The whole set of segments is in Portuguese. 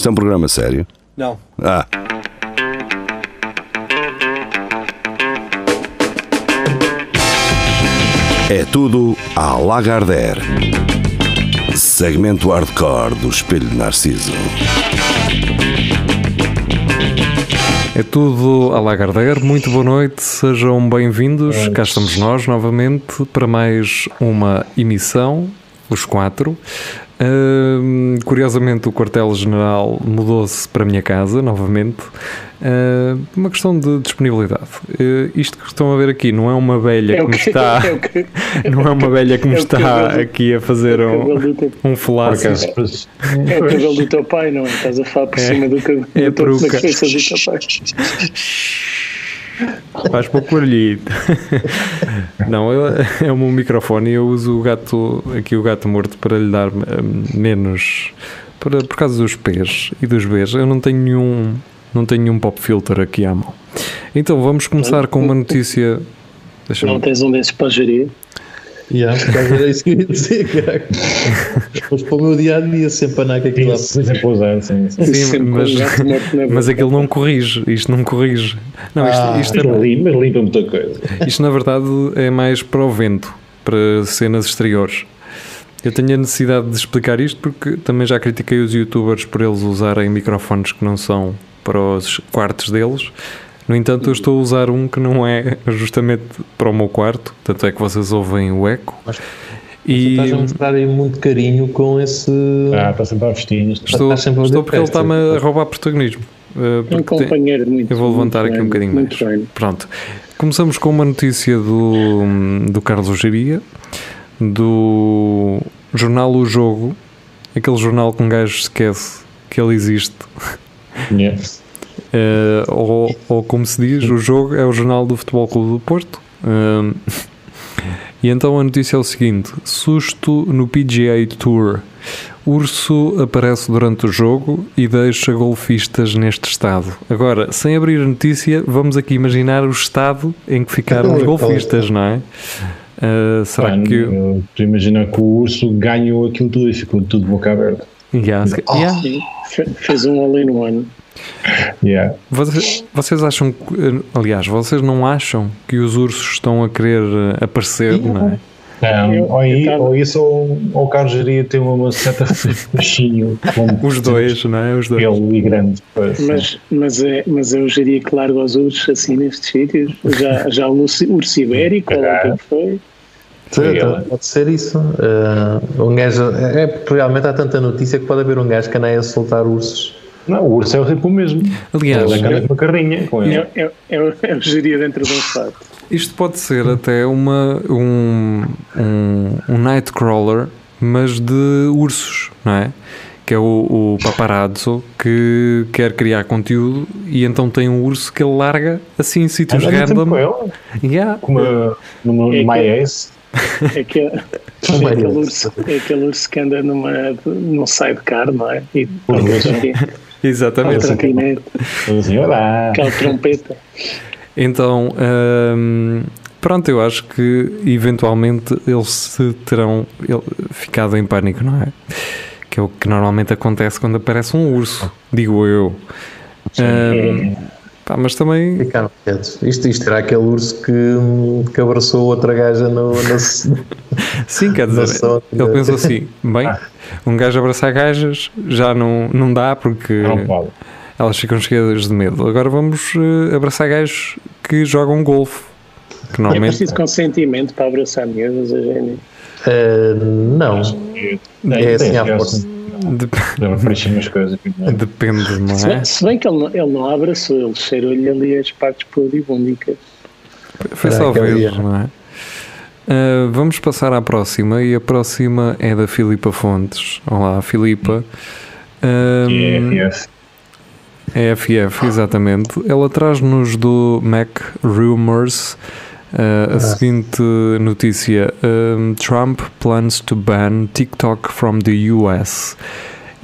Isto é um programa sério? Não. Ah. É tudo à Lagardère. Segmento hardcore do Espelho de Narciso. É tudo a Lagardère. Muito boa noite, sejam bem-vindos. Cá estamos nós novamente para mais uma emissão, os quatro. Uh, curiosamente, o quartel-general mudou-se para a minha casa novamente. Uh, uma questão de disponibilidade. Uh, isto que estão a ver aqui não é uma velha É que me está. é que- Não é uma velha que me é está cabelo- aqui a fazer é um, teu- um flash. É o cabelo do teu pai, não é? Estás a falar por É. cima do cabelo É a do teu- da cabeça do teu pai. Faz pouco barulhito. Não, eu- é o meu microfone e eu uso o gato, aqui o gato morto para lhe dar hum, menos. Para, por causa dos P's e dos B's, eu não tenho nenhum, não tenho nenhum pop filter aqui à mão. Então vamos começar com uma notícia. Não tens um desses para gerir. Yeah, por causa era isso que eu ia dizer, cara. Mas para o meu dia a dia, sempre andar com aquilo lá. Sim, sempre usar, sim. sim. Sim, mas, mas aquilo não corrige. Isto não corrige. Não, isto, Ah, isto, Mas limpa, mas limpa muita coisa. Isto na verdade é mais para o vento, para cenas exteriores. Eu tenho a necessidade de explicar isto porque também já critiquei os youtubers por eles usarem microfones que não são para os quartos deles. No entanto, eu estou a usar um que não é justamente para o meu quarto, tanto é que vocês ouvem o eco. Mas E Estás a mostrar aí muito carinho com esse. Ah, está sempre a vestir. estou, sempre a estou porque ele está-me a roubar protagonismo. É um porque tem- companheiro muito eu vou levantar muito aqui um bem, bocadinho muito mais. bem. Pronto. Começamos com uma notícia do, do Carlos Geria, do jornal O Jogo, aquele jornal que um gajo esquece que ele existe. Yeah. Eh, ou, ou como se diz, o jogo é o jornal do Futebol Clube do Porto. Ehm, e então a notícia é o seguinte: susto no PGA Tour. Urso aparece durante o jogo e deixa golfistas neste estado. Agora, sem abrir a notícia, vamos aqui imaginar o estado em que ficaram os golfistas, não é? Eh, será Pá, que. eu- Tu imagina que o urso ganhou aquilo tudo e ficou tudo de boca aberta. Yeah, se- yeah. Fez um all-in-one. Yeah. Vocês, vocês acham que, aliás, vocês não acham que os ursos estão a querer eh, aparecer, não é? Não, Eu- ou, aí, eu tava- ou isso ou, ou o Carlos Geria tem uma certa fascínio Os dois, não é? Os dois. pelo e grande. Mas, mas, é, mas eu diria que largo aos ursos assim nestes sítios. Já, já o urso, ibérico, ou o que é foi. Sim, então, ela- pode ser isso. Uh, um gajo, é porque realmente há tanta notícia que pode haver um gajo que anda a soltar ursos. Não, o urso é o tipo mesmo. Aliás, Ele anda com uma carrinha com ele. É, é, é, o- é o gerir dentro de um fato. isto pode ser até uma, um, um, um nightcrawler, mas de ursos, não é? Que é o, o paparazzo que quer criar conteúdo e então tem um urso que ele larga assim em sítios Anda random. com ele, Yeah. com uma, numa É que- My Ace. É, que, é, aquele é. urso, é aquele urso que anda numa, num sidecar, não é? E Exatamente. Assim, olá. aquela trompeta. Então, hum, pronto, eu acho que eventualmente eles se terão ele- ficado em pânico, não é? Que é o que normalmente acontece quando aparece um urso, digo eu. Hum, pá, mas também, Ficaram quietos. Isto, isto era aquele urso que, que abraçou outra gaja no, no, sim, quer dizer, ele pensou assim: bem, um gajo abraçar gajas já não, não dá porque Não pode. elas ficam cheias de medo. Agora vamos eh, abraçar gajos que jogam golfe. Que É normalmente. preciso consentimento para abraçar miúdas, Eugénio. Uh, não. É assim à força. Dep- Deve aparecer umas coisas. tipo, Depende, não Se é? bem, se bem que ele não, ele não abraçou, ele cheirou-lhe ali as partes pudibúndicas. Foi Será só ver, não é? Ah, vamos passar à próxima e a próxima é da Filipa Fontes. Olá, Filipa. Ahm, EFF. é FF, exatamente. Ela traz-nos do Mac Rumors ah, a seguinte notícia: Ahm, Trump plans to ban TikTok from the US.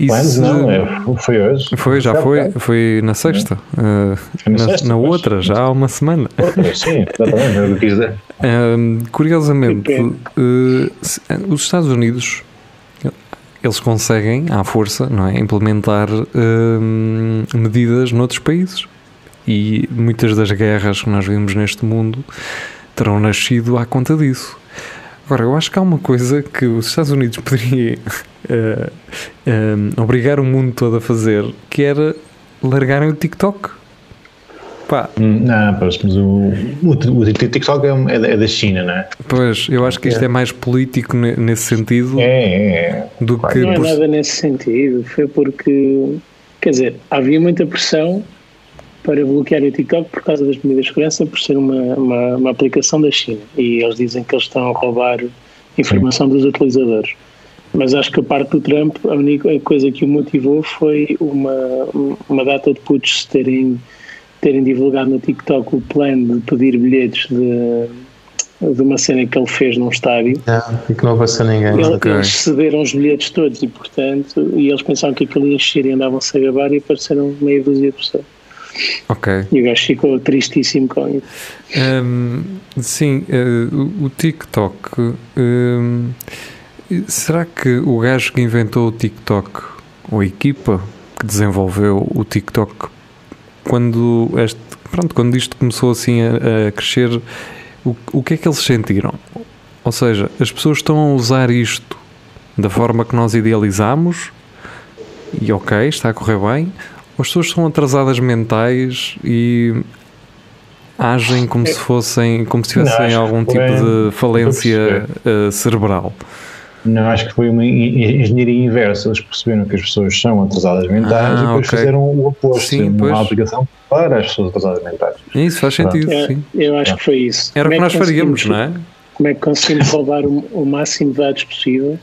Plans Isso- não, é, foi hoje. Foi, já foi, foi na sexta. Ah, Foi na sexta, na outra, já há uma semana. Outra, Sim, exatamente. Ahm, curiosamente, se- os Estados Unidos eles conseguem, à força, não é, implementar hum, medidas noutros países. E muitas das guerras que nós vimos neste mundo terão nascido à conta disso. Agora, eu acho que há uma coisa que os Estados Unidos poderiam eh, eh, obrigar o mundo todo a fazer, que era largarem o TikTok. Pá, Hum, Não, pois, mas o, o, o TikTok é, um- é da- é da China, não é? pois, eu acho que isto é mais político ne- nesse sentido É, é. do que Não é por- nada nesse sentido. Foi porque, quer dizer, havia muita pressão para bloquear o TikTok por causa das medidas de segurança, por ser uma, uma, uma aplicação da China. E eles dizem que eles estão a roubar informação dos utilizadores. Mas acho que a parte do Trump, a única coisa que o motivou foi uma, uma data de putos terem, terem divulgado no TikTok o plano de pedir bilhetes de, de uma cena que ele fez num estádio. Ah, e que não apareceu ninguém. Ele- Ok. Eles cederam os bilhetes todos e, portanto, e eles pensavam que aquilo ia encher e andavam-se a gabar e apareceram meia dúzia de pessoas. Ok. E o gajo ficou tristíssimo com isso. Hum, sim, eh, o TikTok. hum, será que o gajo que inventou o TikTok, ou a equipa que desenvolveu o TikTok, quando, este, pronto, quando isto começou assim a, a crescer, o, o que é que eles sentiram? Ou seja, as pessoas estão a usar isto da forma que nós idealizamos e ok, está a correr bem, as pessoas são atrasadas mentais e agem como se fossem, como se tivessem Não, que algum tipo de falência eh, cerebral. Não, acho que foi uma en- engenharia inversa. Eles perceberam que as pessoas são atrasadas mentais Ah, e depois ok. fizeram o oposto. Sim, uma pois. aplicação para as pessoas atrasadas mentais. Isso faz sentido, É, sim. eu acho que foi isso. Era o que Como é nós faríamos, não é? Como é que conseguimos roubar o, o máximo de dados possível?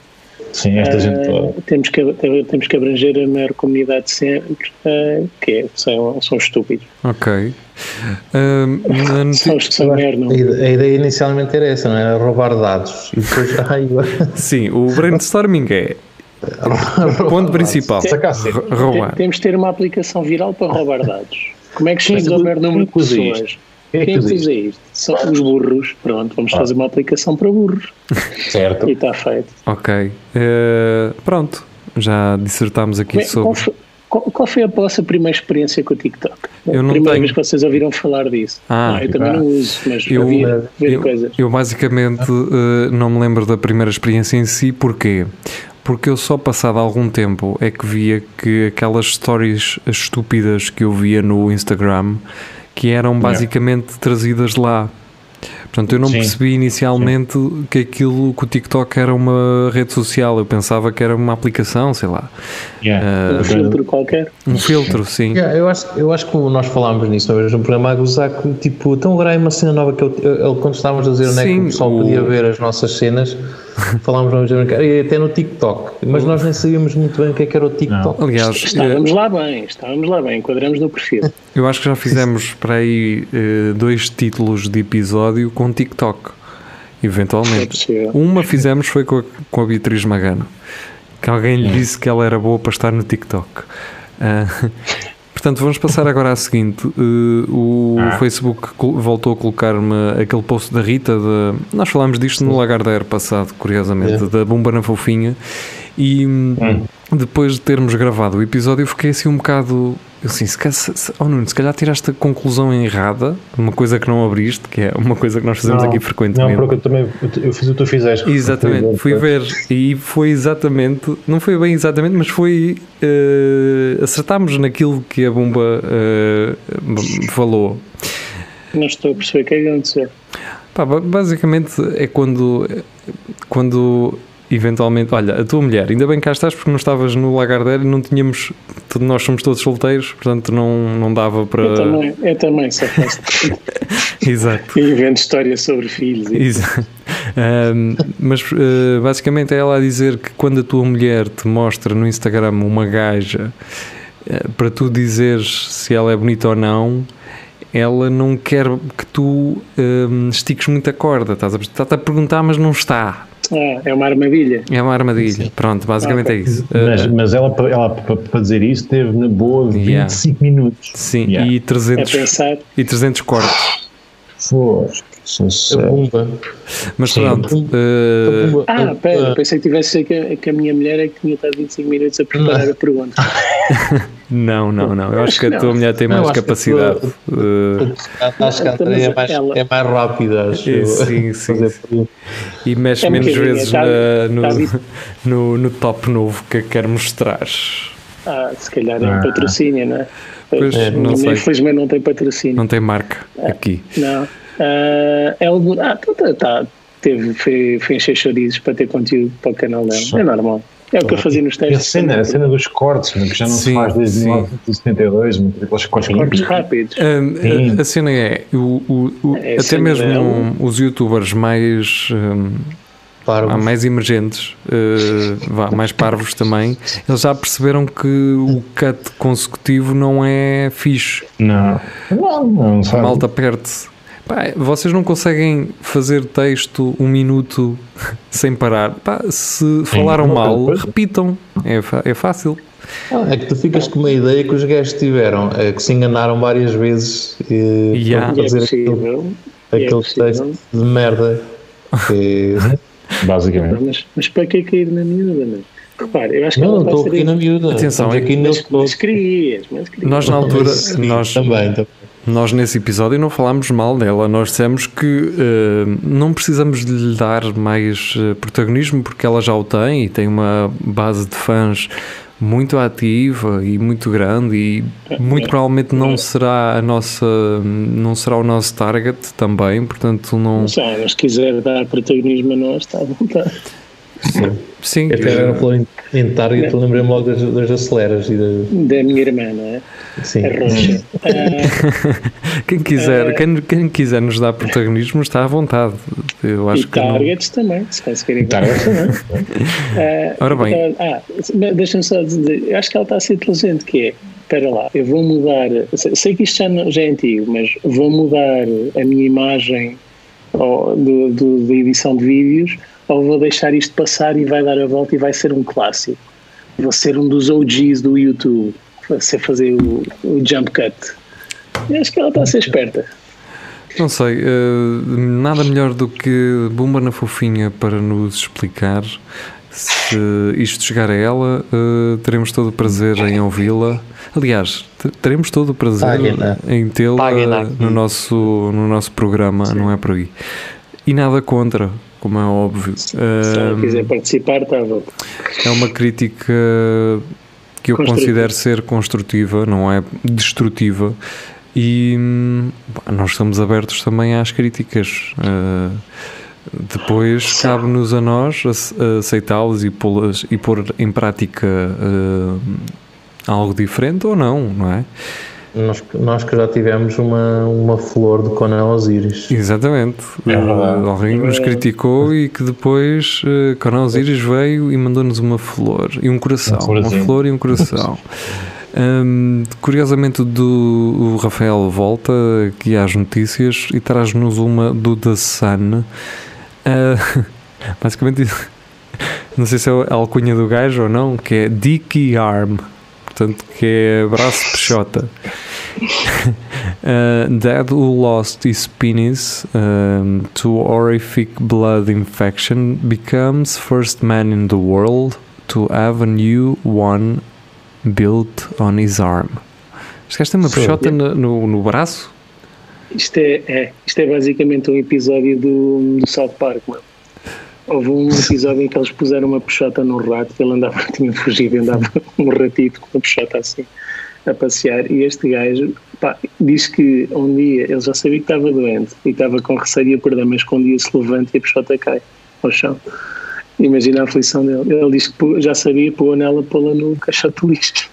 Sim, esta Ah, gente toda. temos, que, temos que abranger a maior comunidade de sempre, ah, que é, são, são estúpidos. Ok. São os que são. A ide- a ideia inicialmente era essa, não era roubar dados. E depois, ai, Sim, o brainstorming é ponto principal. Tem- Temos de ter uma aplicação viral para roubar dados. Como é que chegamos Quem ao maior número de pessoas? Quem usa isto? São os burros. Pronto, vamos fazer uma aplicação para burros. Certo. E está feito. Ok. Eh, pronto. Já dissertámos aqui Bem, qual, sobre. foi, qual- qual foi a vossa primeira experiência com o TikTok? Eu a não primeira tenho. vez que vocês ouviram falar disso? Ah, eu também ah. não uso, mas Eu- havia ver Eu, coisas. eu basicamente eh, não me lembro da primeira experiência em si, porquê? Porque eu só passado algum tempo é que via que aquelas stories estúpidas que eu via no Instagram que eram basicamente trazidas lá. Portanto, eu não Sim. percebi inicialmente que aquilo, que o TikTok era uma rede social. Eu pensava que era uma aplicação, sei lá. Yeah. Um filtro qualquer. Um filtro, sim. Yeah, eu, acho, eu acho que nós falámos nisso uma vez no programa a gozar que, tipo, tão agora há uma cena nova que eu, eu- eu- quando estávamos a dizer onde é que Sim, o pessoal o- podia ver as nossas cenas, falámos vamos a brincar, e até no TikTok, mas nós nem sabíamos muito bem o que é que era o TikTok. Aliás, eh, Estávamos lá bem, estávamos lá bem, enquadramos no perfil. eu acho que já fizemos para aí eh, dois títulos de episódio com TikTok. É Eventualmente. possível. Uma fizemos foi com a, com a Beatriz Magano, que alguém lhe disse que ela era boa para estar no TikTok. Ah, portanto, vamos passar agora à seguinte: Uh, o Ah. Facebook voltou a colocar-me aquele post da Rita. De, nós falámos disto no Lagardeiro passado, curiosamente, da Bomba na Fofinha. E hum, depois de termos gravado o episódio, eu fiquei assim um bocado. Assim, se, calhar- se, oh Nuno, se calhar tiraste a conclusão errada, uma coisa que não abriste, que é uma coisa que nós fazemos aqui frequentemente. Não, porque eu também eu fiz o que tu fizeste. Exatamente, fui ver e foi exatamente, não foi bem exatamente, mas foi eh, acertámos naquilo que a bomba eh, b- falou. Não estou a perceber o que é que aconteceu. Pá, ba- basicamente é quando, quando eventualmente, olha, a tua mulher, ainda bem que cá estás porque não estavas no Lagardère e não tínhamos, nós somos todos solteiros, portanto não, não dava para. Eu também, eu também só faço Exato. e invento histórias sobre filhos. E, Exato. Ahm, mas eh, basicamente é ela a dizer que quando a tua mulher te mostra no Instagram uma gaja eh, para tu dizeres se ela é bonita ou não, ela não quer que tu ahm, estiques muita corda. Estás a, a perguntar, mas não está. Ah, é uma armadilha. É uma armadilha. Pronto, basicamente é isso. Mas, Ah, mas ela, ela para, dizer isso, teve na boa 25 Yeah. minutos. sim, Yeah. e É 300, pensar, e 300 cortes. Foste, A. Pumba. Mas Sim. pronto, eh, Pumba- Ah, pera, pensei que tivesse que, que a minha mulher é que tinha estado 25 minutos a preparar a pergunta. não, não, não. Eu acho que a Não. tua mulher tem Não, mais que capacidade. tua- eh, Acho que a Andrea é mais, Ela- é mais rápida, acho. É, eu, sim, sim, e mexe É menos vezes tá- na- no, tá vi- no, no top novo que quer mostrar. Ah, se calhar é um Ah. patrocínio, não é? Pois, Eh, não sei. Infelizmente não tem patrocínio. Não tem marca aqui. Não. Ah, é. Ah, tá, tá, tá. Teve, foi, foi encher chorizos para ter conteúdo para o canal dela. É normal. É o que eu fazia nos E a testes. cena, a cena dos cortes, né, que já não Sim, se faz desde sim. 1972, mas aqueles cortes Cortes rápidos. Hum, Sim. a, a cena é, o, o- o- É a até mesmo dela. os youtubers mais, Parvos. há mais emergentes, vá, mais parvos também, eles já perceberam que o cut consecutivo não é fixe. Não, não, não A sabe. malta perde-se. Pá, vocês não conseguem fazer texto um minuto sem parar. Pá, se falaram mal, depois- repitam. É, é fácil. Ah, é que tu ficas com uma ideia que os gajos tiveram, é que se enganaram várias vezes e Yeah. é fazer aquele, e é aquele possível. texto de merda. Que... Basicamente. Mas, mas para que cair na miúda, não é? Repare, eu acho que Não, estou aqui na miúda. Atenção, Estamos é aqui Mas, todo. mas querias, mas querias. Nós na altura, nós, também, também. Nós nesse episódio não falámos mal dela, nós dissemos que eh, não precisamos de lhe dar mais eh, protagonismo porque ela já o tem e tem uma base de fãs muito ativa e muito grande e muito provavelmente não será a nossa não será o nosso target também, portanto não Não sei, mas se quiser dar protagonismo a nós, está à vontade. sim, Até agora falou em, em Target, eu lembrei-me logo das, das aceleras e da, Da minha irmã, não é? sim. A roxa. Ah, quem quiser, quem, quem quiser nos dar protagonismo está à vontade. Eu e acho que não. targets também, se conseguirem. Targets também. Ah, Ora bem. Ah, mas deixa-me só dizer, eu acho que ela está a ser inteligente, que é, espera lá, eu vou mudar, sei, sei que isto já, não- já é antigo, mas vou mudar a minha imagem do- da edição de vídeos ou vou deixar isto passar e vai dar a volta e vai ser um clássico. Vou ser um dos OGs do YouTube, vai ser fazer o, o jump cut. Eu acho que ela está a ser esperta. Não sei, eh, nada melhor do que Bomba na Fofinha para nos explicar. Se isto chegar a ela, eh, teremos todo o prazer em ouvi-la. Aliás, te- teremos todo o prazer em tê-la no nosso, no nosso programa, não é por aí. E nada contra, como é óbvio. Se ela Eh, quiser participar, está à volta. é uma crítica que eu considero ser construtiva, não é destrutiva. E pá, nós estamos abertos também às críticas. Uh, depois cabe-nos a nós ace- aceitá-las e pô-las e pôr em prática uh, algo diferente ou não, não é? Nós, nós que já tivemos uma, uma flor de Conan Osiris. Exatamente. É verdade. Alguém nos criticou e que depois uh, Conan Osiris veio e mandou-nos uma flor e um coração. Um uma flor e um coração. Hum, curiosamente, do, o Rafael volta aqui às notícias e traz-nos uma do The Sun. Uh, basicamente, não sei se é a alcunha do gajo ou não, que é Dicky Arm, portanto, que é braço peixota. Uh, dad who lost his penis um, to horrific blood infection becomes first man in the world to have a new one built on his arm. Este gajo tem uma peixota no, no, no braço? Isto é, é, isto é basicamente um episódio do, do South Park, mano. Houve um episódio em que eles puseram uma peixota no rato, que ele andava, tinha fugido, andava um ratito com uma peixota assim a passear. E este gajo pá, diz que um dia ele já sabia que estava doente e estava com receio de ia perder, mas que um dia se levanta e a peixota cai ao chão. Imagina a aflição dele. Ele diz que já sabia pôr nela pô-la no caixote de lixo.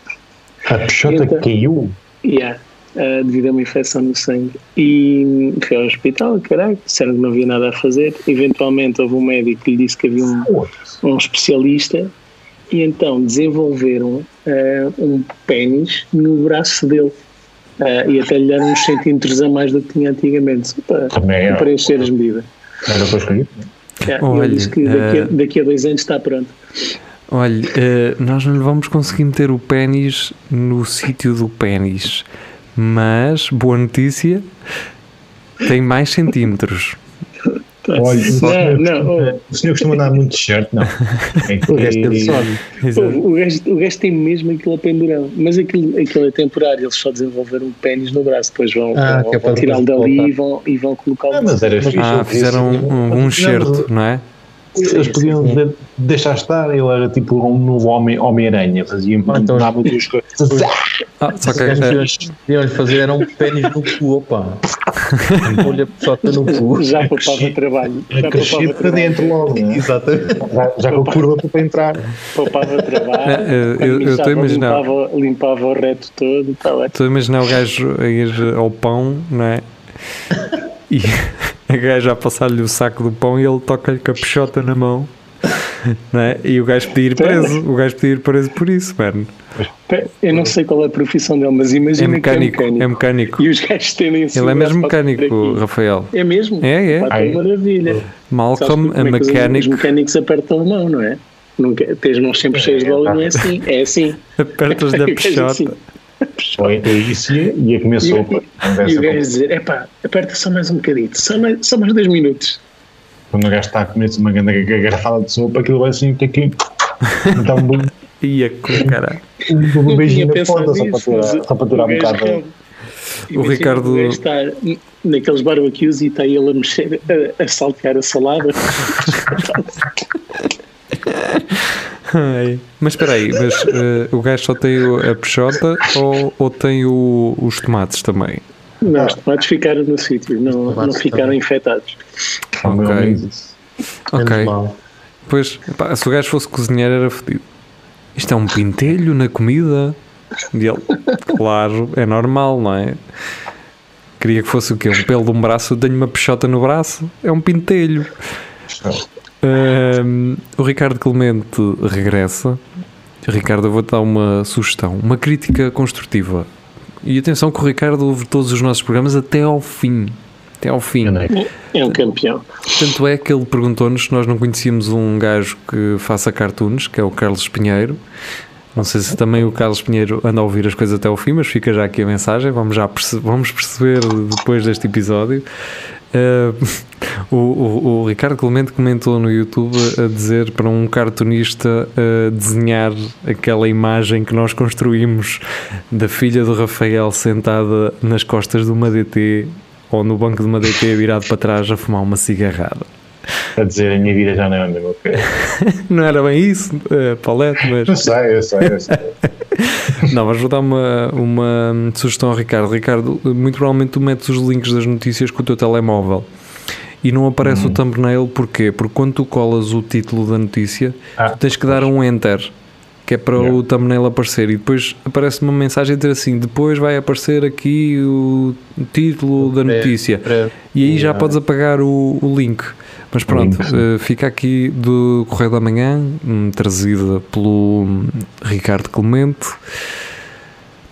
A peixota Então- caiu. Yeah, uh, devido a uma infecção no sangue. E foi ao hospital, caralho, disseram que não havia nada a fazer. Eventualmente houve um médico que lhe disse que havia um, um especialista e então desenvolveram uh, um pênis no braço dele. Uh, e até lhe deram uns centímetros a mais do que tinha antigamente, só para, Também é. preencher as medidas. Era para escolher. Yeah, e Olha, ele disse que daqui a, eh, daqui a dois anos está pronto. Olha, nós não lhe vamos conseguir meter o pênis no sítio do pênis, mas boa notícia, tem mais centímetros. Olha, Não, não, oh, o senhor costuma andar muito t-shirt? Não. É O gajo teve sorte. Exato. o, gajo, o gajo tem mesmo aquilo a pendurão, mas aquilo, aquilo é temporário, eles só desenvolveram um pênis no braço, depois vão, Ah, vão, é vão tirá-lo dali e vão, e vão colocá-lo. Ah, mas era fixe. Ah, fizeram um, um enxerto, não é? Eles podiam de- deixar estar, ele era tipo um novo homem- Homem-Aranha, fazia então- duas coisas. Ah, só que Os eh, gajos deviam-lhe fazer era um pênis no cu, opa. Olha só no cu. Já poupava trabalho. Já A poupava para trabalho. dentro logo, né? Exatamente. já, já com a curva para entrar. Poupava trabalho. É, é, eu- estou a imaginar. Limpava, limpava o reto todo. Tá. Estou a imaginar o gajo a ir ao pão, não é? E a gaja a passar-lhe o saco do pão e ele toca-lhe com a peixota na mão. É? E o gajo podia ir preso. O gajo podia ir preso por isso, mano. Eu não sei qual é a profissão dele, mas É imagina mecânico. que é É mecânico. mecânico. E os gajos tendem assim. Ele é mesmo mecânico. Rafael. É mesmo? É, é. Ai. maravilha. Malcolm, como a é que os- Os mecânico, mecânicos apertam a mão, não é? Nunca, tens mãos sempre cheias de óleo, não é assim. É assim. apertas-lhe a O gajo peixota. assim. É isso ia comer E, sopa. e o gajo dizer: epá, aperta só mais um bocadinho, só mais, só mais dois minutos. Quando o gajo está a comer uma grande garrafada de sopa, aquilo vai assim ter que dar um, bom- Ia com caralho. um, beijinho na ponta só para aturar- só para um bocado. O Ricardo- o gajo estar naqueles barbecues e está ele a mexer, a, a saltear a salada. Ai. Mas espera aí, mas eh, o gajo só tem a peixota ou, ou tem o- os tomates também? Não, os tomates ficaram no sítio, não, não ficaram também. infectados. Ok. Ok. Pois, pá, se o gajo fosse cozinheiro era fodido. Isto é um pintelho na comida? E ele, claro, é normal, não é? Queria que fosse o quê? Um pelo de um braço, eu tenho uma peixota no braço, é um pintelho. Ahm, o Ricardo Clemente regressa. Ricardo, eu vou-te dar uma sugestão, uma crítica construtiva. E atenção que o Ricardo ouve todos os nossos programas até ao fim. Até ao fim. É um campeão. Tanto é que ele perguntou-nos se nós não conhecíamos um gajo que faça cartoons, que é o Carlos Pinheiro. Não sei se também o Carlos Pinheiro anda a ouvir as coisas até ao fim, mas fica já aqui a mensagem. Vamos já perce- vamos perceber depois deste episódio. Uh, o, o- o Ricardo Clemente comentou no YouTube a dizer para um cartunista uh, desenhar aquela imagem que nós construímos da filha do Rafael sentada nas costas de uma DT ou no banco de uma DT virado para trás a fumar uma cigarrada. A dizer, a minha vida já não é a mesma coisa. Não era bem isso, uh, Paulette, mas. Eu sei, eu sei, eu sei. Não, mas vou dar uma, uma sugestão ao Ricardo. Ricardo, muito provavelmente tu metes os links das notícias com o teu telemóvel e não aparece o thumbnail, porquê? Porque quando tu colas o título da notícia, Ah, tens que dar um enter, que é para Yeah. o thumbnail aparecer, e depois aparece uma mensagem a dizer assim: depois vai aparecer aqui o título da notícia. E aí já podes apagar o, o link. Mas pronto, link, eh, fica aqui do Correio da Manhã, hum, trazida pelo hum, Ricardo Clemente.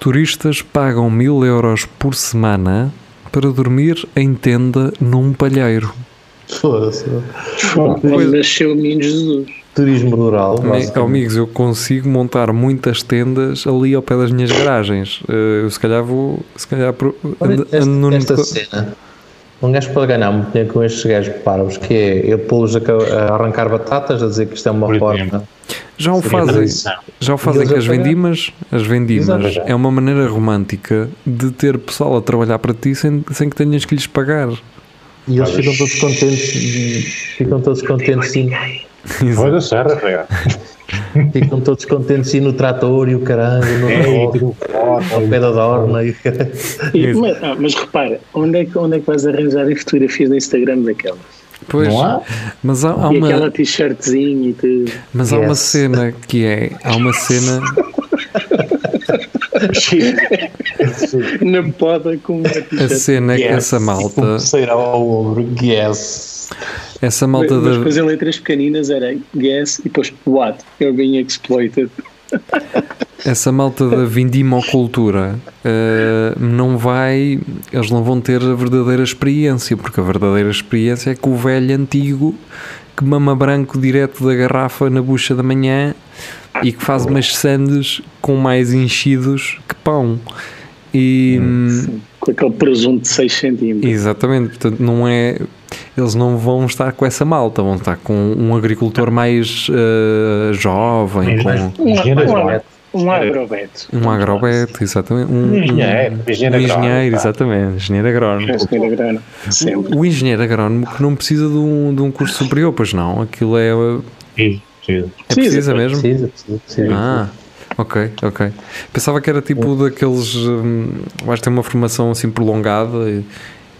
Turistas pagam mil euros por semana para dormir em tenda num palheiro. Foda-se. Nasceu o menino Jesus. Turismo rural. Amigos, eu consigo montar muitas tendas ali ao pé das minhas garagens. Eh, Eu se calhar vou, se calhar pro- Olha, ando- esta, ando no- esta cena. Um gajo pode ganhar muito dinheiro com estes gajos parvos, que é eu pô-los a, a arrancar batatas, a dizer que isto é uma Por forma. já o fazem. Já o fazem com as vendimas. As vendimas Exato. é uma maneira romântica de ter pessoal a trabalhar para ti sem, sem que tenhas que lhes pagar. E eles ficam todos contentes. Ficam todos contentes e, Foi da Serra, Rafael. ficam todos contentes e no trator e o caralho, no É, ao pé da dorna e. E- mas, ah, mas repara, onde é, que, onde é que vais arranjar as fotografias no Instagram daquelas? Pois, Não há? mas há, há E aquela uma, t-shirtzinha e tudo. mas há uma Yes. cena que é. Há uma cena. Na poda com uma A t-shirt. cena é que Yes. essa malta. Pulseira ao ombro, yes. Essa Mas, malta mas da. depois em letras pequeninas era guess e depois what? You're being exploited. Essa malta da vindimocultura eh, não vai, eles não vão ter a verdadeira experiência, porque a verdadeira experiência é que o velho antigo que mama branco direto da garrafa na bucha da manhã e que faz umas sandes com mais enchidos que pão. E, hum, com aquele presunto de 6 centímetros. Exatamente, portanto não é. Eles não vão estar com essa malta, vão estar com um agricultor mais eh, jovem, com Um, um, um agrobeto. um agrobeto, exatamente. Um, Um engenheiro, um- engenheiro um engenheiro, exatamente, engenheiro agrónomo. Sempre. O engenheiro agrónomo que não precisa de um, de um curso superior, pois não, aquilo é. Sim, sim. É Precisa, precisa mesmo? Precisa, precisa, precisa. Ah, ok, ok. Pensava que era tipo daqueles. Hum, vais ter uma formação assim prolongada e,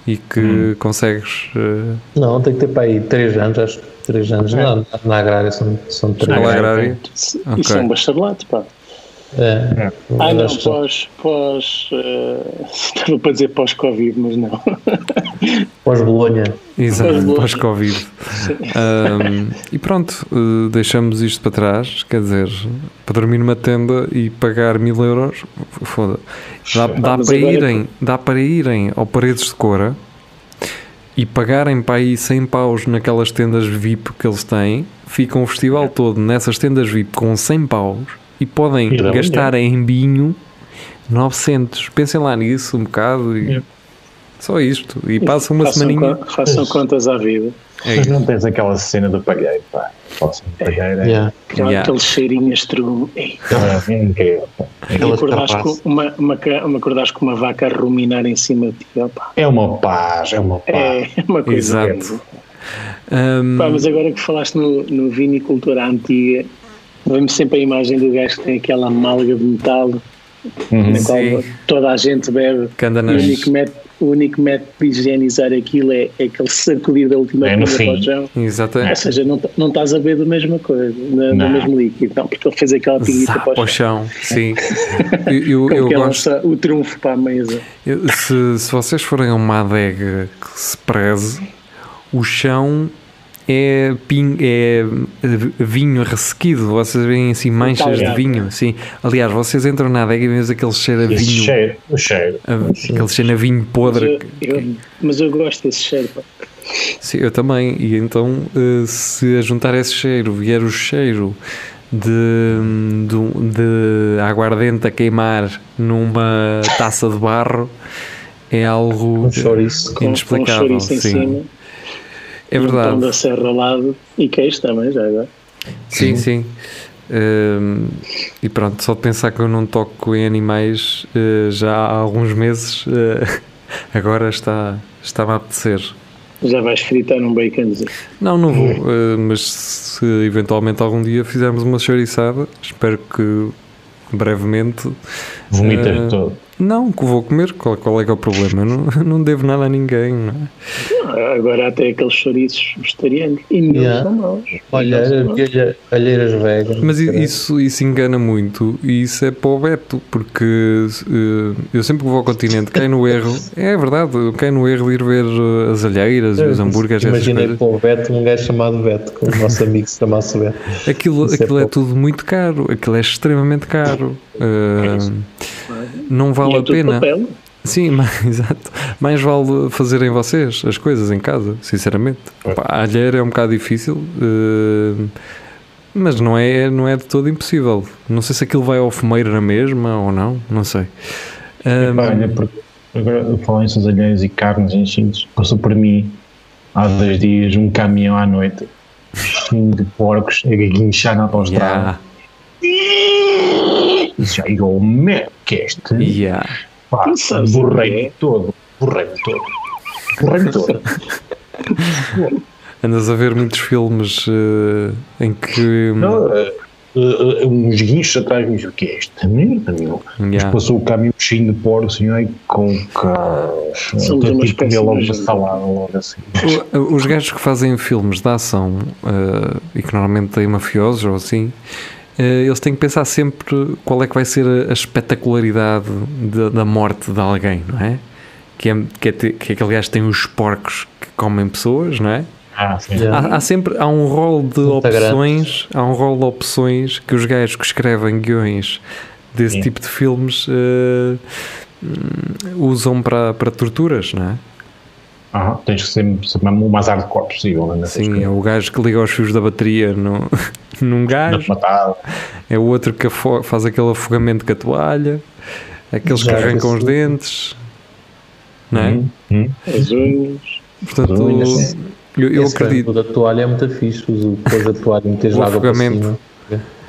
e que consegues. eh, Não, tem que ter para aí 3 anos, acho que 3 anos. Não, na agrária são, são 3 escola é, agrária. Isso Ok. isso é um bacharelato, pá. É. Ah, não, pós. pós eh, estava para dizer pós-Covid, mas não. Pós-Bolonha. Exato, pós-Covid. Ahm, e pronto, eh, deixamos isto para trás. Quer dizer, para dormir numa tenda e pagar mil euros, foda. Dá, dá para irem, dá para irem ao Paredes de Cora e pagarem para aí 100 paus naquelas tendas VIP que eles têm. Ficam o festival todo nessas tendas VIP com 100 paus e podem E gastar em vinho 900. Pensem lá nisso um bocado e. Yeah. Só isto. E passam uma façam, semaninha. con- façam contas à vida. É Mas não tens aquela cena do palheiro, pá. Posso palheiro é, Yeah. Aquela- Yeah. Aquele cheirinho estrume. Ei, é incrível. E com carraças. uma, uma, uma, acordares com uma vaca a ruminar em cima de ti. Opa, É uma paz, é uma paz. é uma coisa. Exato. Ahm, Pá, mas agora que falaste no, no vinicultura antiga, vemos sempre a imagem do gajo que tem aquela malga de metal Uhum. na qual toda a gente bebe. que anda E o nas. único, método, o único método de higienizar aquilo é, é aquele sacudir da última É no fim. chão. Ou Exatamente. seja, não, não estás a ver da mesma coisa, na- do Não. mesmo líquido, não, porque ele fez aquela pinguita Zá, para para o chão. chão, sim. Eu, eu, eu ele gosto. lança o trunfo para a mesa. eu- se, se vocês forem a uma adega que se preze, o chão é, pin, é vinho ressequido. Vocês veem assim manchas de vinho. Sim. Aliás, vocês entram na adega e veem aquele cheiro a Esse vinho. cheiro, o cheiro. a- aquele cheiro a vinho Mas podre. eu, eu- mas eu gosto desse cheiro. pá. Sim, eu também. E então, eh, se a juntar esse cheiro vier o cheiro de, de, de aguardente a queimar numa taça de barro, é algo chouriço. Com, com inexplicável. chouriço em sim. É um verdade. da serra ao lado e queijo também, já agora. Sim, sim. Ehm, e pronto, só de pensar que eu não toco em animais eh, já há alguns meses, eh, agora está, está-me a apetecer. Já vais fritar um baconzinho. Não, não vou, eh, mas se eventualmente algum dia fizermos uma chouriçada, espero que brevemente. Vomitas todo. Não, que vou comer, qual, qual é que é o problema? Eu não, não devo nada a ninguém, não é? Agora até aqueles chouriços vegetarianos. E não Yeah. são maus. Olha, alheiras vegan. Mas isso, isso engana muito e isso é para o Beto, porque eh, eu sempre que vou ao continente caio no erro, é verdade, eu caio no erro de ir ver eh, as alheiras e os hambúrgueres, essas Imaginei coisas. com o Beto, um gajo chamado Beto, com o nosso amigo se chamasse Beto. Aquilo, Isso é aquilo é, pouco. tudo muito caro, aquilo é extremamente caro. Eh, não E vale é a pena. papel. Sim, mas, exato. Mais vale fazerem vocês as coisas em casa, sinceramente. Pá, a alheira é um bocado difícil, eh, mas não é, não é de todo impossível. Não sei se aquilo vai ao fumeiro na mesma ou não, não sei. Ahm, Pá, olha, porque agora em alheios e carnes enchidos, passou por mim há dois dias um caminhão à noite cheio de porcos a guinchar na autostrada. yeah, E já eu, meu, que é este? yeah. Pá, que borrei-me é? todo, borrei-me todo. Borrei-me todo. Andas a ver muitos filmes eh, em que. Não, eh, eh, uns guinchos atrás de mim, o que é esta merda, meu? Mas Yeah. passou o caminhão cheio de porcos e ai, com carros. Somos uma que espécie logo uma nojenta. salada, logo assim. Os gajos que fazem filmes de ação eh, e que normalmente têm mafiosos ou assim, eles têm que pensar sempre qual é que vai ser a, espetacularidade da- da morte de alguém, não é? Que é, que é, que é aquele gajo que tem os porcos que comem pessoas, não é? Ah. Há, há sempre há um rol de Muito opções, há um rol de opções que os gajos que escrevem guiões desse Sim. tipo de filmes eh, hum, usam para, para torturas, não é? Ah, tens que ser, ser o mais hardcore possível. Né, Sim, é coisas. o gajo que liga os fios da bateria no, num Não gajo, é o outro que faz aquele afogamento com a toalha, aqueles que Já, arrancam os dentes. não é? Hum, As unhas. Portanto, unhas. eu, eu acredito. O da toalha é muito fixe. O depois da toalha meteres O água para afogamento. cima.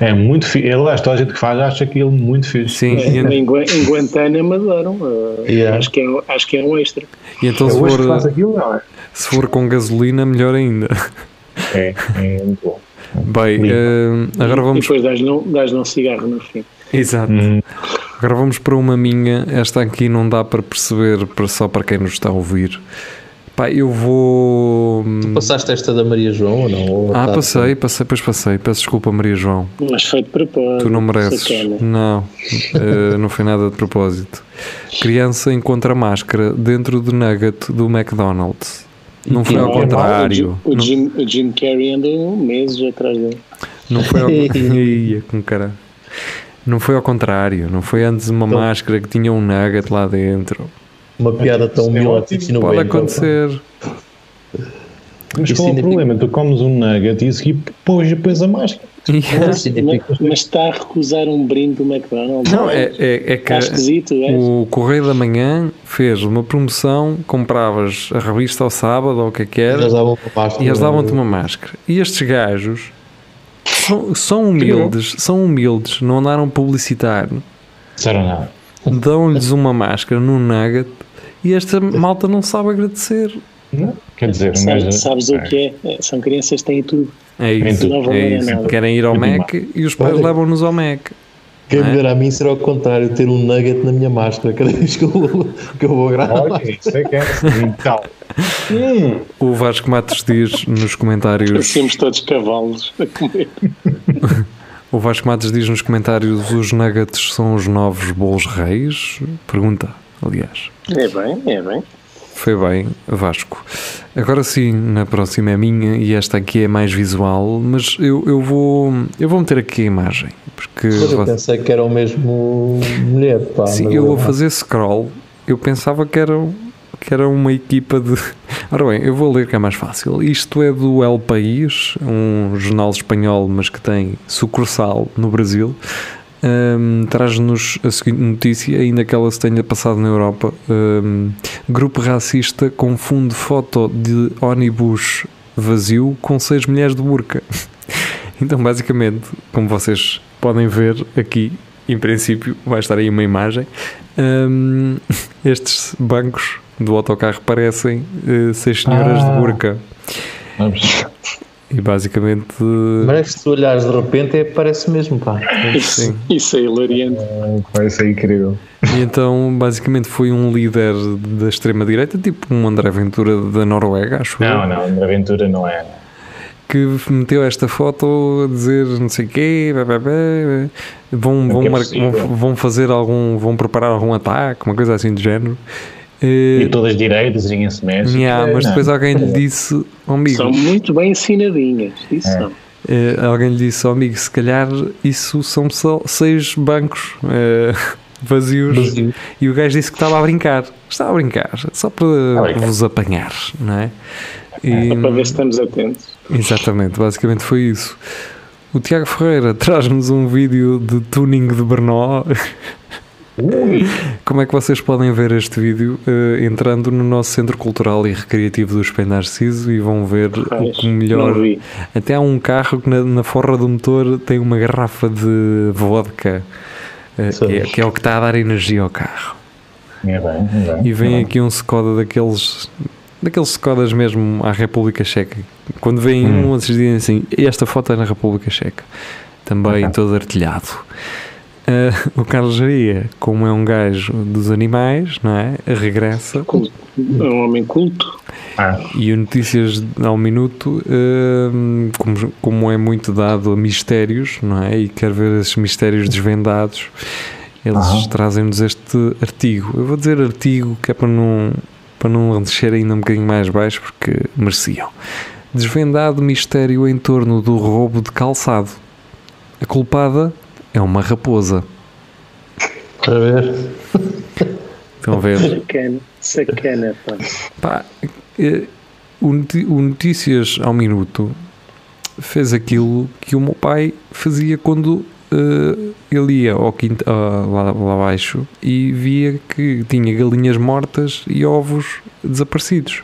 É muito fixe. Aliás, toda a gente que faz acha aquilo muito fixe. Sim, É, e, em, em Guantánamo adoram. uh, Yeah. acho, que é, acho que é um extra. e então se hoje que for, faz aquilo, não é? se for com gasolina, melhor ainda. É, é muito bom. Bem, eh, agora E vamos. depois dás-lhe um, dás um cigarro no fim. Exato. Hum, Agora vamos para uma minha. Esta aqui não dá para perceber, para- só para quem nos está a ouvir. Pá, eu vou. Passaste esta da Maria João ou não? Ou Ah, tá- passei, passei, pois passei. Peço desculpa, Maria João. Mas foi de propósito. Tu não mereces. sacana. Não, eh, não foi nada de propósito. Criança encontra máscara dentro do nugget do McDonald's. Não foi ao Não, contrário. O, Jim, o Jim Carrey andou meses atrás dele. não foi ao Ia, com cara. Não foi ao contrário. Não foi antes uma Então- máscara que tinha um nugget lá dentro. Uma piada tão é humilde assim no Pode meio. acontecer. mas Isso qual é o problema? Tu comes um nugget e a seguir pôs depois a máscara. Mas, mas está a recusar um brinde do McDonald's. Não, é, é, é que é? o Correio da Manhã fez uma promoção, compravas a revista ao sábado ou o que é que E era, e eles davam-te uma máscara. E estes gajos são, são humildes, são humildes, não andaram a publicitar, Disseram nada. dão-lhes uma máscara num nugget e esta malta não sabe agradecer. Não? Quer dizer, Sabes, gajo- sabes o que é? É, São crianças que têm tudo. É isso, vale é isso. Querem ir ao Mac e os pais levam-nos ao Mac. Quem é? me a mim será ao contrário, ter um nugget na minha máscara cada vez que eu vou, que eu vou gravar. Olha, isso é que é tal. Hum, O Vasco Matos diz nos comentários Parecemos todos cavalos a comer. O Vasco Matos diz nos comentários os nuggets são os novos bolos reis? Pergunta, aliás. É bem, é bem. Foi bem, Vasco. Agora sim, na próxima é minha e esta aqui é mais visual, mas eu, eu vou eu vou meter aqui a imagem. Porque Mas eu pensei que era o mesmo mulher, pá. sim, eu vou fazer scroll, eu pensava que era, que era uma equipa de. Ora bem, eu vou ler que é mais fácil. Isto é do El País, um jornal espanhol, mas que tem sucursal no Brasil. Hum, Traz-nos a seguinte notícia, ainda que ela se tenha passado na Europa. Hum, grupo racista confunde foto de ônibus vazio com seis mulheres de burca. Então, basicamente, como vocês podem ver aqui, em princípio, vai estar aí uma imagem. hum, estes bancos do autocarro parecem eh, seis senhoras Ah. de burca. vamos. E basicamente. Mas se tu olhares de repente, é, parece mesmo, pá. Isso, Sim. isso é hilariante. Vai ser incrível. E então, basicamente, foi um líder da extrema-direita, tipo um André Ventura da Noruega, acho Não, eu, não, a aventura não é. que meteu esta foto a dizer não sei o quê, blá, blá, blá, vão, É vão, é mar- vão, vão fazer algum, vão preparar algum ataque, uma coisa assim do género. E Eh, todas direitas, ninguém se mexe. yeah, É, mas não. depois alguém lhe disse, oh, amigo, São muito bem ensinadinhas. Isso É. são. eh, alguém lhe disse, oh, amigo, se calhar isso são só seis bancos eh, vazios. Vazio. E o gajo disse que estava a brincar. Estava a brincar, só para brincar. vos apanhar, não é? E- Só para ver se estamos atentos. exatamente, basicamente foi isso. O Tiago Ferreira traz-nos um vídeo de tuning de Brno. Ui, Como é que vocês podem ver este vídeo? Eh, entrando no nosso Centro Cultural e Recreativo do Espelho Narciso e vão ver o que melhor. Até há um carro que na, na forra do motor tem uma garrafa de vodka, eh, que, é, que é o que está a dar energia ao carro. é bem, é bem. E vem é aqui um Skoda daqueles daqueles Skodas mesmo à República Checa. Quando vem Hum. um, vocês dizem assim: esta foto é na República Checa, também Ok. todo artilhado. Ah, o Carlos Jaria, como é um gajo dos animais, não é? Regressa Culto. É um homem culto. Ah, e o Notícias ao Minuto, ah, como, como é muito dado a mistérios, não é? E quer ver esses mistérios desvendados, eles Aham. trazem-nos este artigo. Eu vou dizer artigo que é para não, para não descer ainda um bocadinho mais baixo, porque mereciam. Desvendado mistério em torno do roubo de calçado. A culpada é uma raposa. Para ver. Estão a ver? Sacana. Sacana, pá. Pá, eh, o Notícias ao Minuto fez aquilo que o meu pai fazia quando eh, ele ia ao quinta, ah, lá, lá abaixo e via que tinha galinhas mortas e ovos desaparecidos.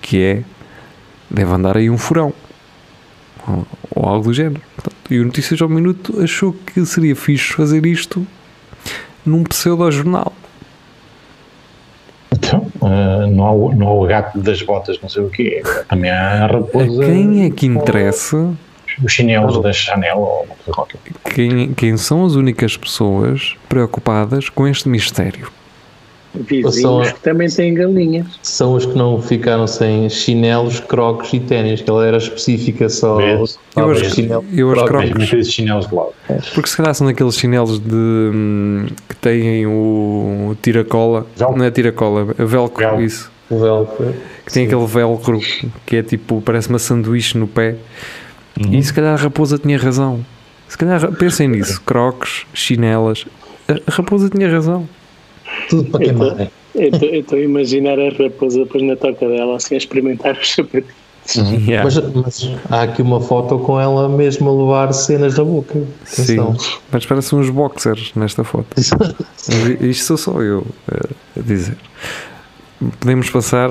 Que é, deve andar aí um furão. Ou, algo do género. Portanto, e o Notícias ao Minuto achou que seria fixe fazer isto num pseudo-jornal. Então, ah, não, há, o- não há o gato das botas, não sei o quê. Também há a A raposa. quem é que interessa Os chinelos da Chanel ou qualquer. quem, quem são as únicas pessoas preocupadas com este mistério? Vizinhos São- que também têm galinhas. São os que não ficaram sem chinelos, crocs e ténis, que ela era específica só. Vês? só Eu os acho- chinelos, eu acho crocs. aqueles chinelos de lado. Porque se calhar são daqueles chinelos de hum, que têm o tiracola, Velcro. não é tiracola, é velcro, Velcro. isso. O velcro. Que tem aquele velcro que é tipo, parece uma sanduíche no pé. E se calhar a raposa tinha razão. Se calhar pensem nisso, crocs, chinelas. A raposa tinha razão. Tudo para queimar. Eu estou a imaginar a raposa depois na toca dela assim a experimentar os sapatos. Yeah. Mas, mas há aqui uma foto com ela mesmo a levar cenas na boca. Sim, Atenção. mas parecem uns boxers nesta foto. Isto sou só eu eh, a dizer. Podemos passar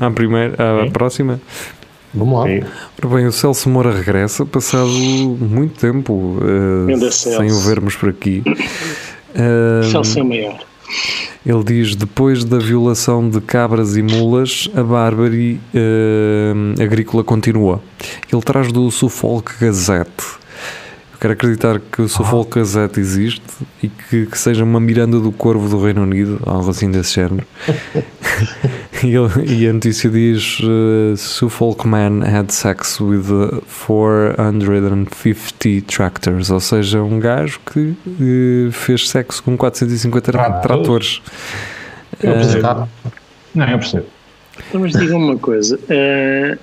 à primeira, à Sim. próxima. Vamos lá. Sim. Ora bem, o Celso Moura regressa, passado muito tempo eh, Grande sem o vermos por aqui. Eh, Celso é o maior. Ele diz: depois da violação de cabras e mulas, a bárbare eh, agrícola continua. Ele traz do Suffolk Gazette. Quero acreditar que o Suffolk Gazette existe e que, que seja uma Miranda do Corvo do Reino Unido, algo assim desse género. e, ele- e a notícia diz: eh, Suffolk man had sex with uh, 450 tractors, ou seja, um gajo que eh, fez sexo com 450 Tratores? tratores. Eu percebo. Ah, Não, eu percebo. Então, mas diga uma coisa. eh,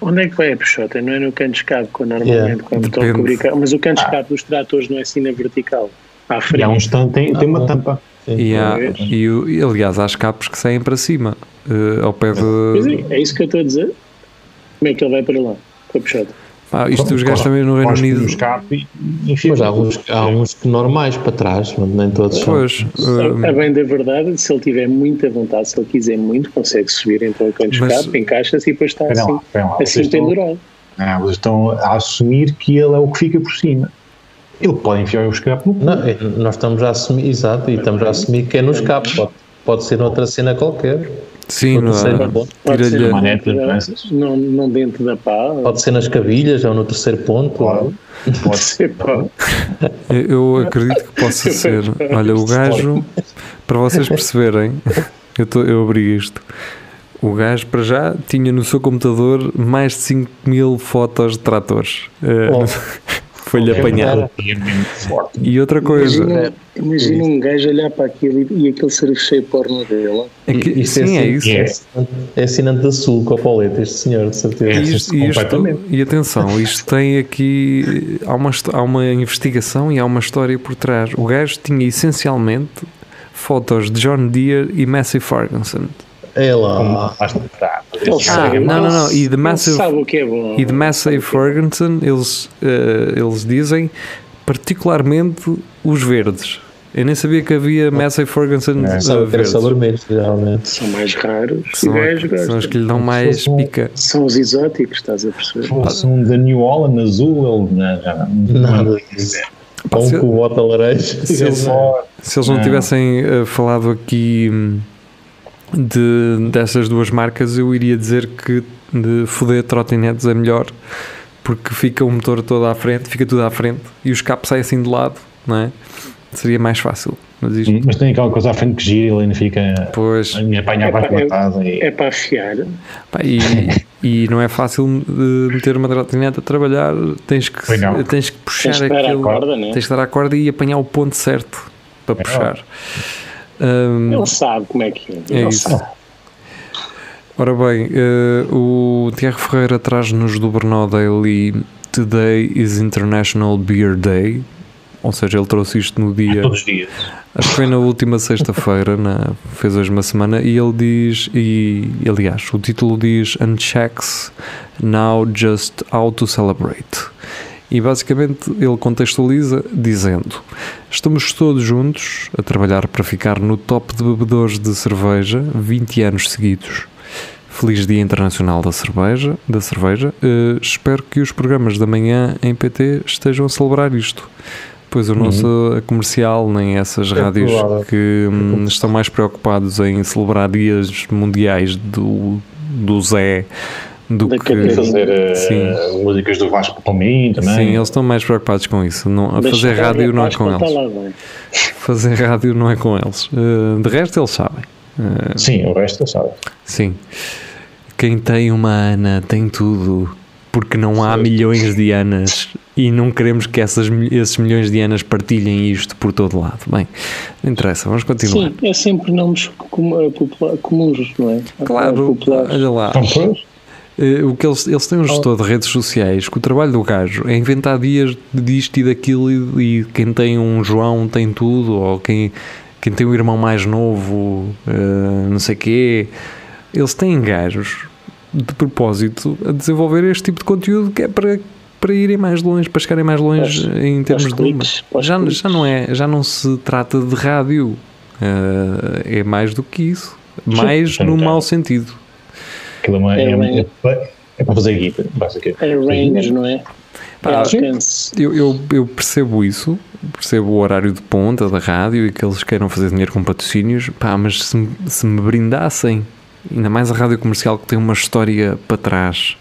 onde é que vai a peixota? Não é no cano de escape, como normalmente Yeah, quando estão a cobrir. Mas o cano de escape dos tratores não é assim na vertical. À E há frente. um stand, tem, tem uma tampa. E, há, e, o- e, aliás, há escapes que saem para cima, eh, ao pé Pois de. é, é isso que eu estou a dizer. Como é que ele vai para lá? Com a peixota. Ah, isto os gajos também no Reino Unido. escape e enfia. Mas há uns, há uns que normais para trás, mas nem todos são. Pois, A eh, bem da verdade, se ele tiver muita vontade, se ele quiser muito, consegue subir então o cano de Mas- escape, encaixa-se e depois está assim, lá, lá. assim estão, pendurado. ah, estão a assumir que ele é o que fica por cima. Ele pode enfiar o escape no. Não, é, nós estamos a assumir, exato, e estamos a assumir que é no escape. Pode, pode ser noutra cena qualquer. Sim, Pode não ser, bom. Pode ser, da- peças. não, não dentro da pá, Pode ser nas cabilhas ou no terceiro ponto. Pode. pode ser pá. Eu- Eu acredito que possa ser. Olha, o gajo, para vocês perceberem, eu, tô, eu abri isto. O gajo, para já, tinha no seu computador mais de 5 mil fotos de tratores. Eh, Oh. Foi-lhe apanhado. E é forte. E outra coisa. Imagina, imagina um gajo olhar para aquilo e, e aquele ser cheio porno dele. É que, Isto sim, é assim- isso. É. É assinante da Sul, Copoleta, este senhor, de certeza. E isto- e, isto- e atenção, isto tem aqui. Há uma, há uma investigação e há uma história por trás. O gajo tinha essencialmente fotos de John Deere e Massey Ferguson. É Como lá. tá, Ah, não, não, não, e de ele Massive- sabe o que é bom. E de Massey Ferguson, eles, eh, eles dizem particularmente os verdes. Eu nem sabia que havia Massey Ferguson É, era verdes. só vermelhos, geralmente. São mais raros. Que são, e são os que lhe dão mais São- pica. São os exóticos, estás a perceber? fosse um da New Holland azul, ele não. Nada disso. Pão se- com bota laranja. se eles- Só- Se eles não Não. tivessem eh, falado aqui hum, de, dessas duas marcas, eu iria dizer que de foder trotinetes é melhor porque fica o motor todo à frente, fica tudo à frente e os capos saem assim de lado, não é? Seria mais fácil. Mas isto, Mas tem aquela coisa à frente que gira e ele ainda fica pois, a minha apanha É pá, é- e É para afiar. pá, e, e não é fácil eh, meter uma trotinete a trabalhar, tens que, tens que puxar Tens que aquilo, corda, né? tens que dar a corda e apanhar o ponto certo para puxar. Hum, Ele sabe como é que é. É Ele isso. sabe. Ora bem, eh, o Tiago Ferreira traz-nos do Brno Daily Today is International Beer Day. Ou seja, ele trouxe isto no dia. todos os dias. Acho que foi na última sexta-feira, na- fez hoje uma semana, e ele diz, e aliás, o título diz Unchecks Now Just How to Celebrate. E basicamente ele contextualiza dizendo: Estamos todos juntos a trabalhar para ficar no top de bebedores de cerveja 20 anos seguidos. Feliz Dia Internacional da Cerveja. Da cerveja. Uh, espero que os programas da manhã em PT estejam a celebrar isto. Pois o nosso comercial, nem essas É rádios que hum, estão mais preocupados em celebrar dias mundiais do, do Zé do Da que. Fazer eh, Sim. músicas do Vasco Palmeirinho também. Sim, eles estão mais preocupados com isso. Não, a Deixa fazer rádio não é com eles. lá. Fazer rádio não é com eles. Uh, de resto, eles sabem. Uh, Sim, o resto sabe. sim. Quem tem uma Ana tem tudo. Porque não há Certo. milhões de Anas e não queremos que essas, esses milhões de Anas partilhem isto por todo lado. Bem, não interessa, vamos continuar. Sim, é sempre nomes eh, comuns, não é? Claro, olha lá. Então, Eh, o que eles, eles têm um gestor de redes sociais que o trabalho do gajo é inventar dias disto e daquilo e, e quem tem um João tem tudo ou quem, quem tem um irmão mais novo eh, não sei quê. Eles têm gajos de propósito a desenvolver este tipo de conteúdo que é para, para irem mais longe, para chegarem mais longe os- em termos de cliques, Já, cliques. já, não é, já não se trata de rádio, eh, é mais do que isso, mais sim, no mau sentido. Aquilo é, uma- É é, bem. é, é para fazer guita, basicamente. É range, não é? Pá, é. Eu, eu, eu percebo isso, percebo o horário de ponta da rádio e que eles queiram fazer dinheiro com patrocínios, pá, mas se, me- se me brindassem, ainda mais a rádio comercial que tem uma história para trás,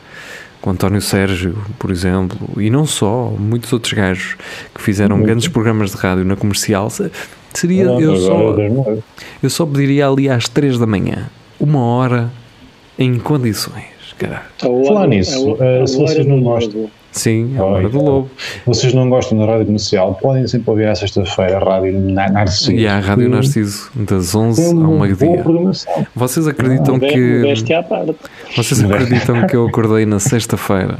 com António Sérgio, por exemplo, e não só, muitos outros gajos que fizeram Muito. grandes programas de rádio na comercial, se- seria, Agora, eu só, eu só pediria ali às 3 da manhã, uma hora em condições, caralho. A hora- Falar nisso, a- eh, a se vocês não gostam-. Sim, é a Oi, hora do lobo. Vocês não gostam da rádio comercial, podem sempre ouvir à sexta-feira a rádio Na- Narciso. E a Rádio que Narciso, das 11 tem ao uma meio-dia. Vocês acreditam Modéstia- que vocês acreditam que eu acordei na sexta-feira?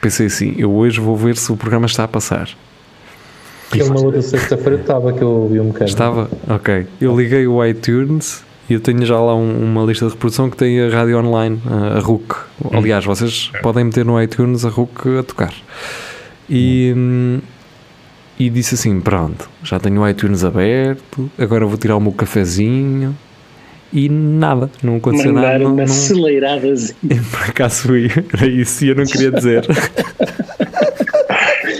Pensei assim, eu hoje vou ver se o programa está a passar. Ele na outra sexta-feira estava que eu ouvi um bocado. Estava? Ok. Eu liguei o iTunes e eu tenho já lá um- uma lista de reprodução que tem a rádio online, a, RUC. Aliás, vocês podem meter no iTunes a RUC a tocar. E, hum, e disse assim: pronto, já tenho o iTunes aberto, agora vou tirar o meu cafezinho. E nada, não aconteceu nada. Mandar não- uma não- aceleradazinha. Por acaso fui, era isso e eu não queria dizer.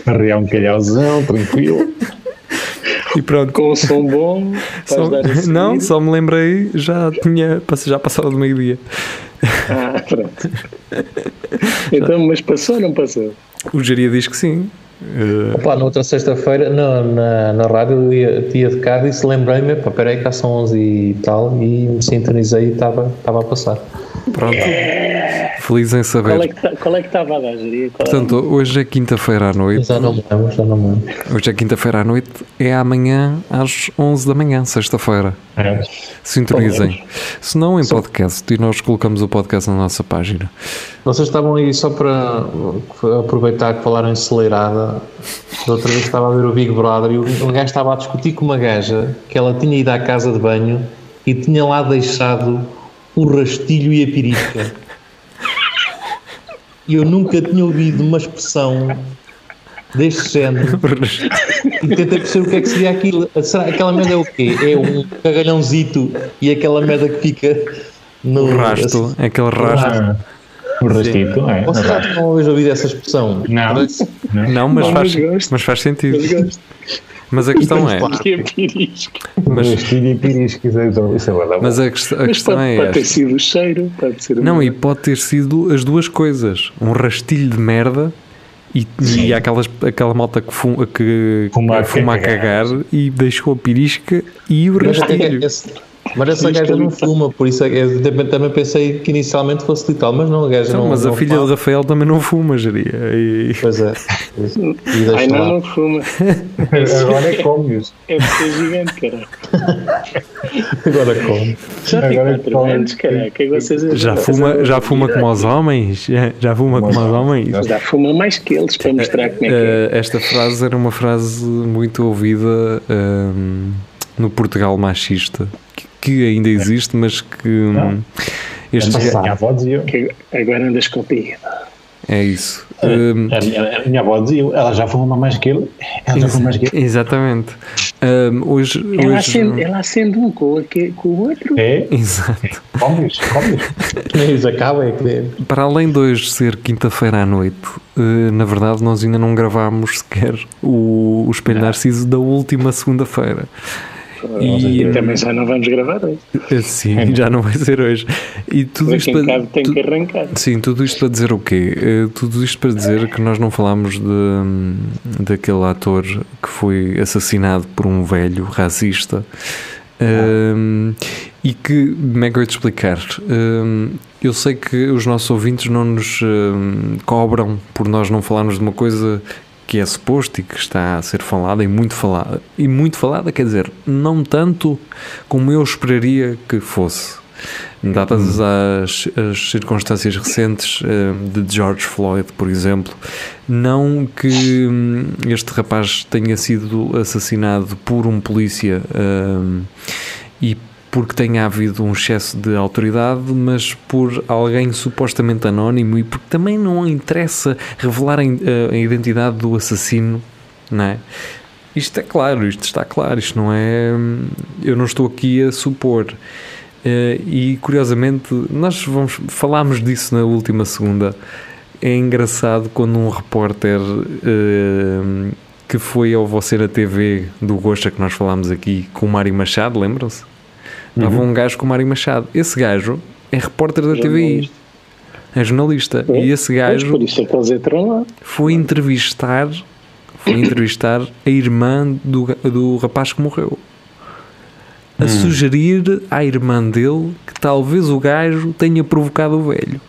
Arrear um calhauzão, tranquilo. E pronto. Com um som bom. Não, só me lembrei, já tinha, já passava do meio-dia. Ah, pronto. Então, mas passou ou não passou? O Geria diz que sim. Eh, Opa, na outra sexta-feira, na, na, na rádio, eu ia, ia de carro e se lembrei-me, peraí, cá são 11 e tal, e me sintonizei e estava estava a passar. Pronto. Feliz em é saber. tá- qual é que estava a dar, Jeria? Qual é? Portanto, hoje é quinta-feira à noite. Já não me lembro, já não me lembro. Hoje é quinta-feira à noite. É amanhã às 11 da manhã, sexta-feira. É. Sintonizem. Se não, em podcast. E nós colocamos o podcast na nossa página. Vocês estavam aí só para aproveitar que falaram em acelerada. Da outra vez estava a ver o Big Brother e o, o gajo estava a discutir com uma gaja que ela tinha ido à casa de banho e tinha lá deixado o rastilho e a pirisca. E eu nunca tinha ouvido uma expressão deste género e tentei perceber o que é que seria aquilo. Será, aquela merda é o quê? É um cagalhãozito e aquela merda que fica no O rasto, aquele rasto. Ah, o rastito, é. Ou será que não ouvido essa expressão? Não. Não, mas Não, faz, mas faz sentido. Mas a questão é. É pirisco. O Mas- rastilho e pirisco, isso é. Mas a, quest- a questão pode, é pode ter esta. sido o cheiro, pode ser Não, e pode ter sido as duas coisas. Um rastilho de merda e, e aquelas, aquela malta que fuma, que, Fuma fuma a cagar. cagar e deixou a pirisca e o rastilho. esse- mas essa gaja não fuma, por isso é eu também, também pensei que inicialmente fosse literal, mas não, a gaja Não, não. mas a não filha fuma. do Rafael também não fuma, geria. E, Pois é. E Ai não, lá. não fuma. Agora é cómios. É porque é gigante, caralho. Agora como? Já tem Agora 4 come. anos. Que vocês já, fuma, já a fuma como os homens? Já, já fuma como os homens? Já fuma mais que eles para mostrar como é que é. Eh, esta frase era uma frase muito ouvida ehm, no Portugal machista, que, ainda existe, mas que hum, estes ga- Minha avó dizia. Que agora andas com é isso. Hum, A, minha- a minha avó dizia, ela já fuma mais que ele, ela já fuma mais que ele. Exatamente. Hum, hoje, Ela hoje- acende, ela acende um com, com o outro. É, Exato. comes, comes. Nem isso acaba, é que Para além de hoje ser quinta-feira à noite, eh, na verdade nós ainda não gravámos sequer o, o Espelho Narciso da última segunda-feira. E E também já não vamos gravar hoje. sim, já não vai ser hoje. E tudo isto para, tem tu- que arrancar. Sim, tudo isto para dizer o quê? Eh, tudo isto para dizer que nós não falámos de, daquele ator que foi assassinado por um velho racista. Ehm, e que, como é que eu ia te explicar? Ehm, eu sei que os nossos ouvintes não nos ehm, cobram por nós não falarmos de uma coisa que é suposto e que está a ser falada e muito falada. E muito falada, quer dizer, não tanto como eu esperaria que fosse. Dadas as, as circunstâncias recentes eh, de George Floyd, por exemplo, não que hum, este rapaz tenha sido assassinado por um polícia hum, e porque tenha havido um excesso de autoridade, mas por alguém supostamente anónimo e porque também não interessa revelar a, a identidade do assassino, não é? Isto é claro, isto está claro, isto não é. Eu não estou aqui a supor. Eh, e curiosamente, nós vamos, falámos disso na última segunda. É engraçado quando um repórter eh, que foi ao Você na TV do Gosta que nós falámos aqui com o Mário Machado, lembram-se? Estava um gajo com o Mário Machado. Esse gajo é repórter da TVI, é jornalista. É? E esse Pois, gajo por isso é que eles entram lá. foi entrevistar foi entrevistar a irmã do, do rapaz que morreu a sugerir à irmã dele que talvez o gajo tenha provocado o velho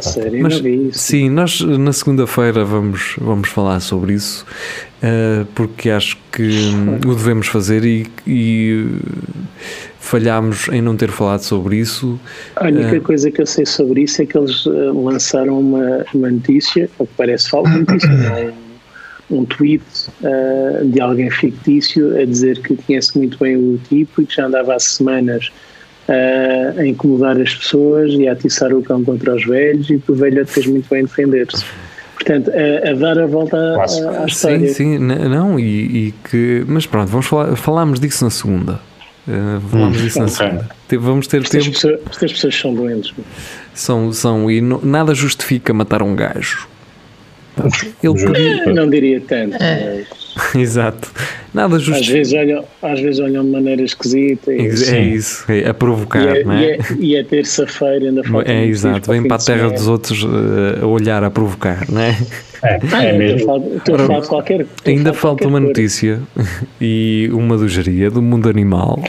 Sério, eu Mas, isso. sim, nós na segunda-feira vamos, vamos falar sobre isso eh, porque acho que hum, o devemos fazer e, e eh, falhámos em não ter falado sobre isso A única É. coisa que eu sei sobre isso é que eles lançaram uma, uma notícia, ou que parece falsa notícia, é? um, um tweet eh, de alguém fictício a dizer que conhece muito bem o tipo e que já andava há semanas a incomodar as pessoas e a atiçar o cão contra os velhos e que o velho fez muito bem defender-se. Portanto, a, a dar a volta à- à, Sim, história. sim, n- não, e, e que. Mas pronto, vamos falar, falámos disso na segunda. Uh, falámos disso na ok. segunda. Vamos ter Estas tempo. pessoas, estas pessoas são doentes. São, são, e no- nada justifica matar um gajo. Ele podia. Não diria tanto, mas Exato. Nada às justifica. vezes, olham, às vezes olham de maneira esquisita. E, É isso, é a provocar, E é, não e é? é, e é terça-feira, ainda falta É exato, vem para a terra dos outros uh, a olhar, a provocar, não é? É, Ah, é mesmo. Estou a falar- estou a falar de qualquer Ainda falta qualquer uma coisa. notícia e uma do geria, do mundo animal.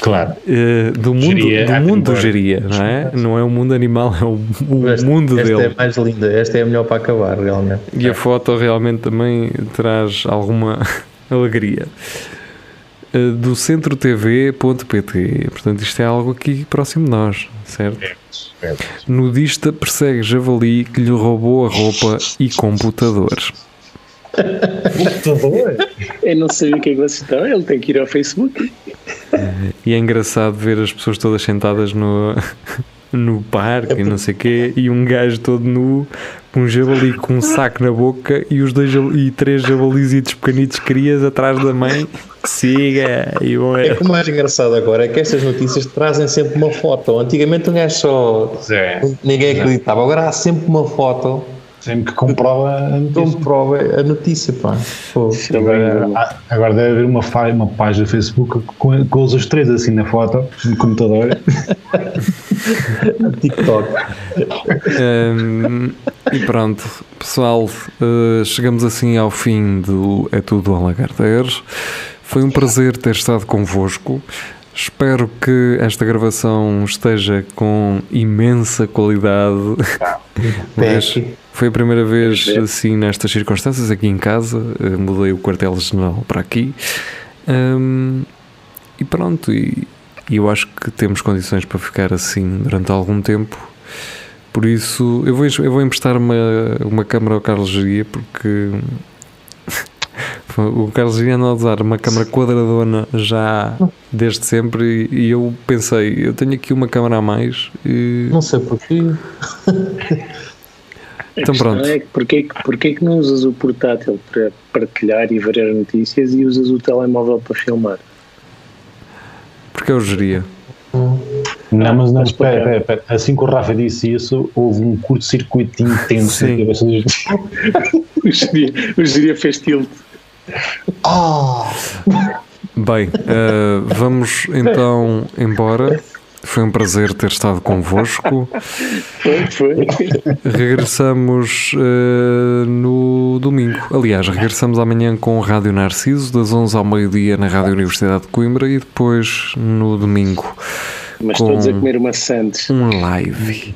Claro. Uh, do mundo Geria, do mundo geria, não é? Não é o mundo animal, é o, o Esta, mundo esta dele. é mais linda, esta é a melhor para acabar, realmente. E a foto realmente também traz alguma alegria. Uh, do centrotv.pt, portanto, isto é algo aqui próximo de nós, certo? certo. Nudista persegue javali que lhe roubou a roupa e computador. Eu não sabia o que é que vocês estão. Ele tem que ir ao Facebook. E é engraçado ver as pessoas todas sentadas no, no parque e não sei o quê, e um gajo todo nu, com um javali com um saco na boca e os dois e três jabalisitos pequenitos crias atrás da mãe. Siga! E vão É que o mais engraçado agora é que estas notícias trazem sempre uma foto. Antigamente um gajo só. É, Ninguém acreditava. Agora há sempre uma foto sempre que comprova a notícia. comprova a notícia, pá. Pô. Agora, há- agora deve haver uma, uma página do Facebook com, com os três assim na foto, no computador. TikTok. Hum, e pronto, pessoal, uh, chegamos assim ao fim do É Tudo ao Lagarteiros. Foi um prazer ter estado convosco. Espero que esta gravação esteja com imensa qualidade. Mas foi a primeira vez assim nestas circunstâncias aqui em casa. Uh, Mudei o quartel-general para aqui. Hum, e pronto, e, e eu acho que temos condições para ficar assim durante algum tempo. Por isso, eu vou, eu vou emprestar uma, uma câmara ao Carlos Geria porque o Carlos anda a usar uma câmara quadradona já desde sempre e, e eu pensei, eu tenho aqui uma câmara a mais e Não sei porquê. Então pronto. É que porquê, que- porquê que não usas o portátil para partilhar e ver as notícias e usas o telemóvel para filmar? Porque eu geria. Não, mas não, espera, espera, espera. Assim que o Rafa disse isso, houve um curto-circuito intenso na cabeça dos. O geria fez tilt. Bem, eh, vamos então embora. Foi um prazer ter estado convosco. Foi, foi. Regressamos eh, no domingo. Aliás, regressamos amanhã com o Rádio Narciso, das 11 ao meio-dia na Rádio Universidade de Coimbra e depois no domingo Mas Com- todos a comer uma um live.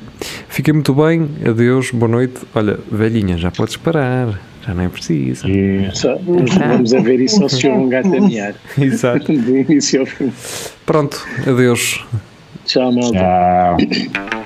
Fiquem muito bem, adeus, boa noite. Olha, velhinha, já podes parar, já não é preciso. E Só, vamos a ver isso ao senhor um gato a mear. Exato. Do início ao fim. Pronto, adeus. Tchau, malta. tchau.